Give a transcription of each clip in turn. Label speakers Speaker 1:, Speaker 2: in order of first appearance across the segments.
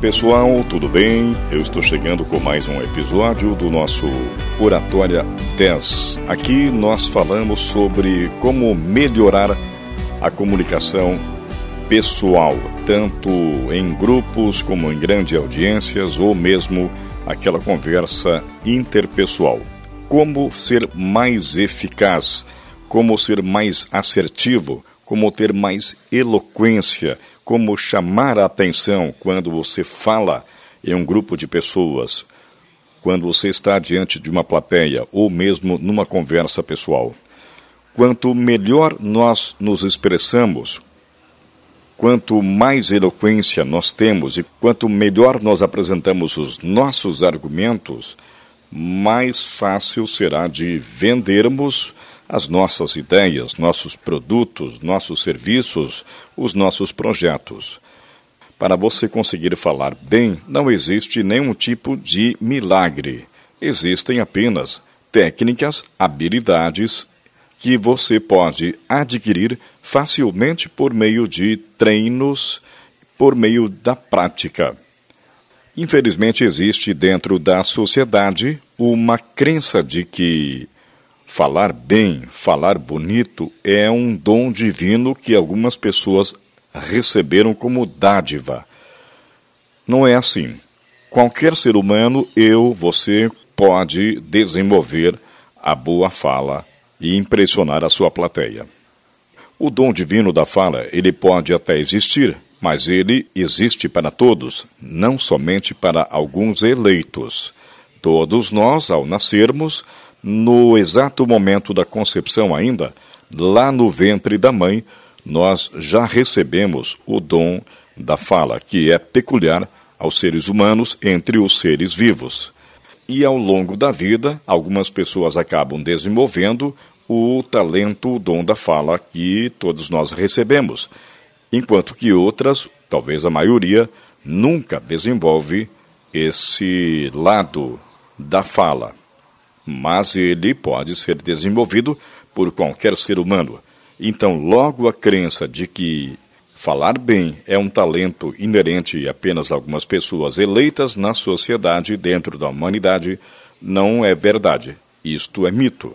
Speaker 1: pessoal, tudo bem? Eu estou chegando com mais um episódio do nosso Oratória 10. Aqui nós falamos sobre como melhorar a comunicação pessoal, tanto em grupos como em grandes audiências ou mesmo aquela conversa interpessoal. Como ser mais eficaz, como ser mais assertivo, como ter mais eloquência como chamar a atenção quando você fala em um grupo de pessoas, quando você está diante de uma plateia ou mesmo numa conversa pessoal. Quanto melhor nós nos expressamos, quanto mais eloquência nós temos e quanto melhor nós apresentamos os nossos argumentos, mais fácil será de vendermos as nossas ideias, nossos produtos, nossos serviços, os nossos projetos. Para você conseguir falar bem, não existe nenhum tipo de milagre. Existem apenas técnicas, habilidades que você pode adquirir facilmente por meio de treinos, por meio da prática. Infelizmente, existe dentro da sociedade uma crença de que Falar bem, falar bonito é um dom divino que algumas pessoas receberam como dádiva. Não é assim. Qualquer ser humano, eu, você, pode desenvolver a boa fala e impressionar a sua plateia. O dom divino da fala, ele pode até existir, mas ele existe para todos, não somente para alguns eleitos. Todos nós, ao nascermos, no exato momento da concepção ainda, lá no ventre da mãe, nós já recebemos o dom da fala, que é peculiar aos seres humanos entre os seres vivos. E ao longo da vida, algumas pessoas acabam desenvolvendo o talento, o dom da fala que todos nós recebemos, enquanto que outras, talvez a maioria, nunca desenvolve esse lado da fala mas ele pode ser desenvolvido por qualquer ser humano. Então, logo a crença de que falar bem é um talento inerente apenas a algumas pessoas eleitas na sociedade dentro da humanidade não é verdade. Isto é mito.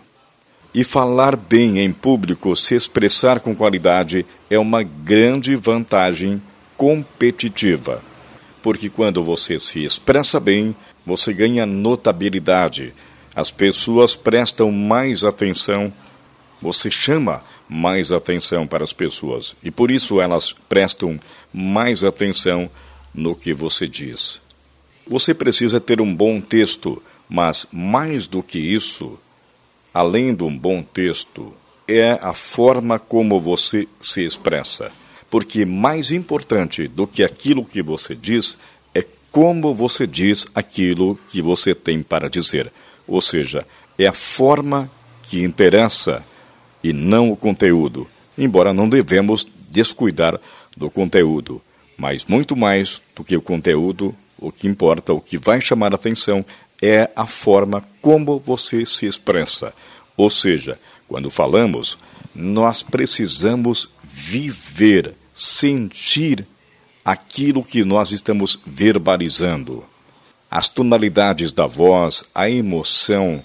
Speaker 1: E falar bem em público, se expressar com qualidade, é uma grande vantagem competitiva. Porque quando você se expressa bem, você ganha notabilidade, as pessoas prestam mais atenção, você chama mais atenção para as pessoas e por isso elas prestam mais atenção no que você diz. Você precisa ter um bom texto, mas mais do que isso, além de um bom texto, é a forma como você se expressa. Porque mais importante do que aquilo que você diz é como você diz aquilo que você tem para dizer. Ou seja, é a forma que interessa e não o conteúdo, embora não devemos descuidar do conteúdo, mas muito mais do que o conteúdo, o que importa, o que vai chamar a atenção é a forma como você se expressa. Ou seja, quando falamos, nós precisamos viver, sentir aquilo que nós estamos verbalizando as tonalidades da voz, a emoção,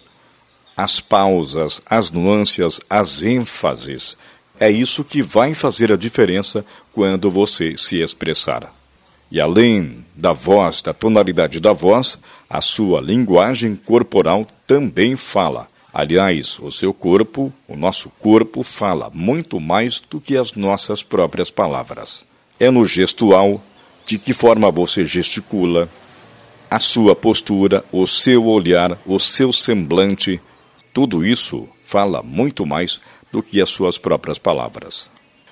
Speaker 1: as pausas, as nuances, as ênfases. É isso que vai fazer a diferença quando você se expressar. E além da voz, da tonalidade da voz, a sua linguagem corporal também fala. Aliás, o seu corpo, o nosso corpo, fala muito mais do que as nossas próprias palavras. É no gestual, de que forma você gesticula, a sua postura, o seu olhar, o seu semblante, tudo isso fala muito mais do que as suas próprias palavras.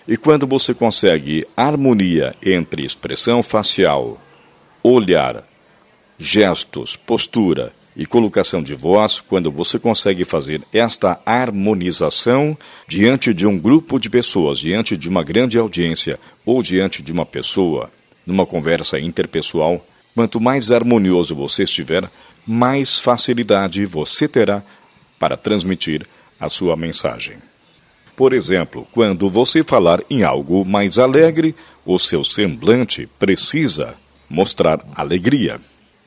Speaker 1: E quando você consegue harmonia entre expressão facial, olhar, gestos, postura e colocação de voz, quando você consegue fazer esta harmonização diante de um grupo de pessoas, diante de uma grande audiência ou diante de uma pessoa, numa conversa interpessoal, Quanto mais harmonioso você estiver, mais facilidade você terá para transmitir a sua mensagem. Por exemplo, quando você falar em algo mais alegre, o seu semblante precisa mostrar alegria.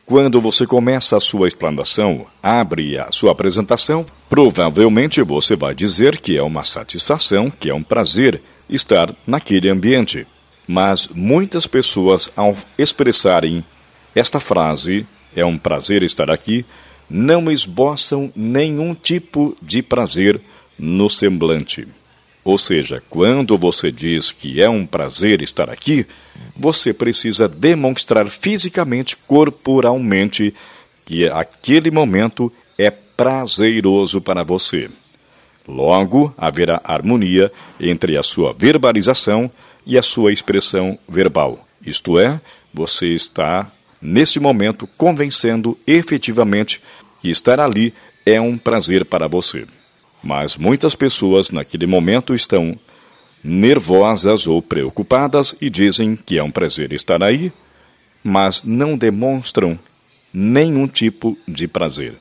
Speaker 1: Quando você começa a sua explanação, abre a sua apresentação, provavelmente você vai dizer que é uma satisfação, que é um prazer estar naquele ambiente. Mas muitas pessoas, ao expressarem esta frase, é um prazer estar aqui, não esboçam nenhum tipo de prazer no semblante. Ou seja, quando você diz que é um prazer estar aqui, você precisa demonstrar fisicamente, corporalmente, que aquele momento é prazeroso para você. Logo, haverá harmonia entre a sua verbalização e a sua expressão verbal. Isto é, você está, nesse momento, convencendo efetivamente que estar ali é um prazer para você. Mas muitas pessoas naquele momento estão nervosas ou preocupadas e dizem que é um prazer estar aí, mas não demonstram nenhum tipo de prazer.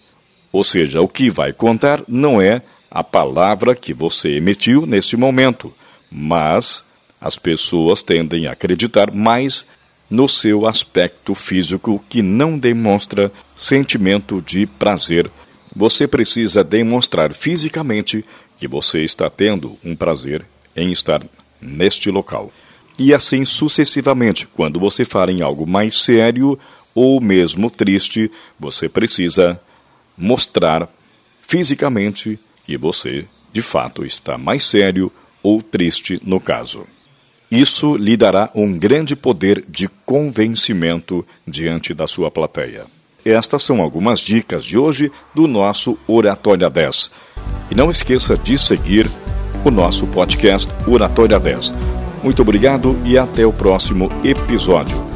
Speaker 1: Ou seja, o que vai contar não é a palavra que você emitiu nesse momento, mas as pessoas tendem a acreditar mais no seu aspecto físico que não demonstra sentimento de prazer você precisa demonstrar fisicamente que você está tendo um prazer em estar neste local. E assim sucessivamente, quando você fala em algo mais sério ou mesmo triste, você precisa mostrar fisicamente que você, de fato, está mais sério ou triste no caso. Isso lhe dará um grande poder de convencimento diante da sua plateia. Estas são algumas dicas de hoje do nosso Oratória 10. E não esqueça de seguir o nosso podcast Oratória 10. Muito obrigado e até o próximo episódio.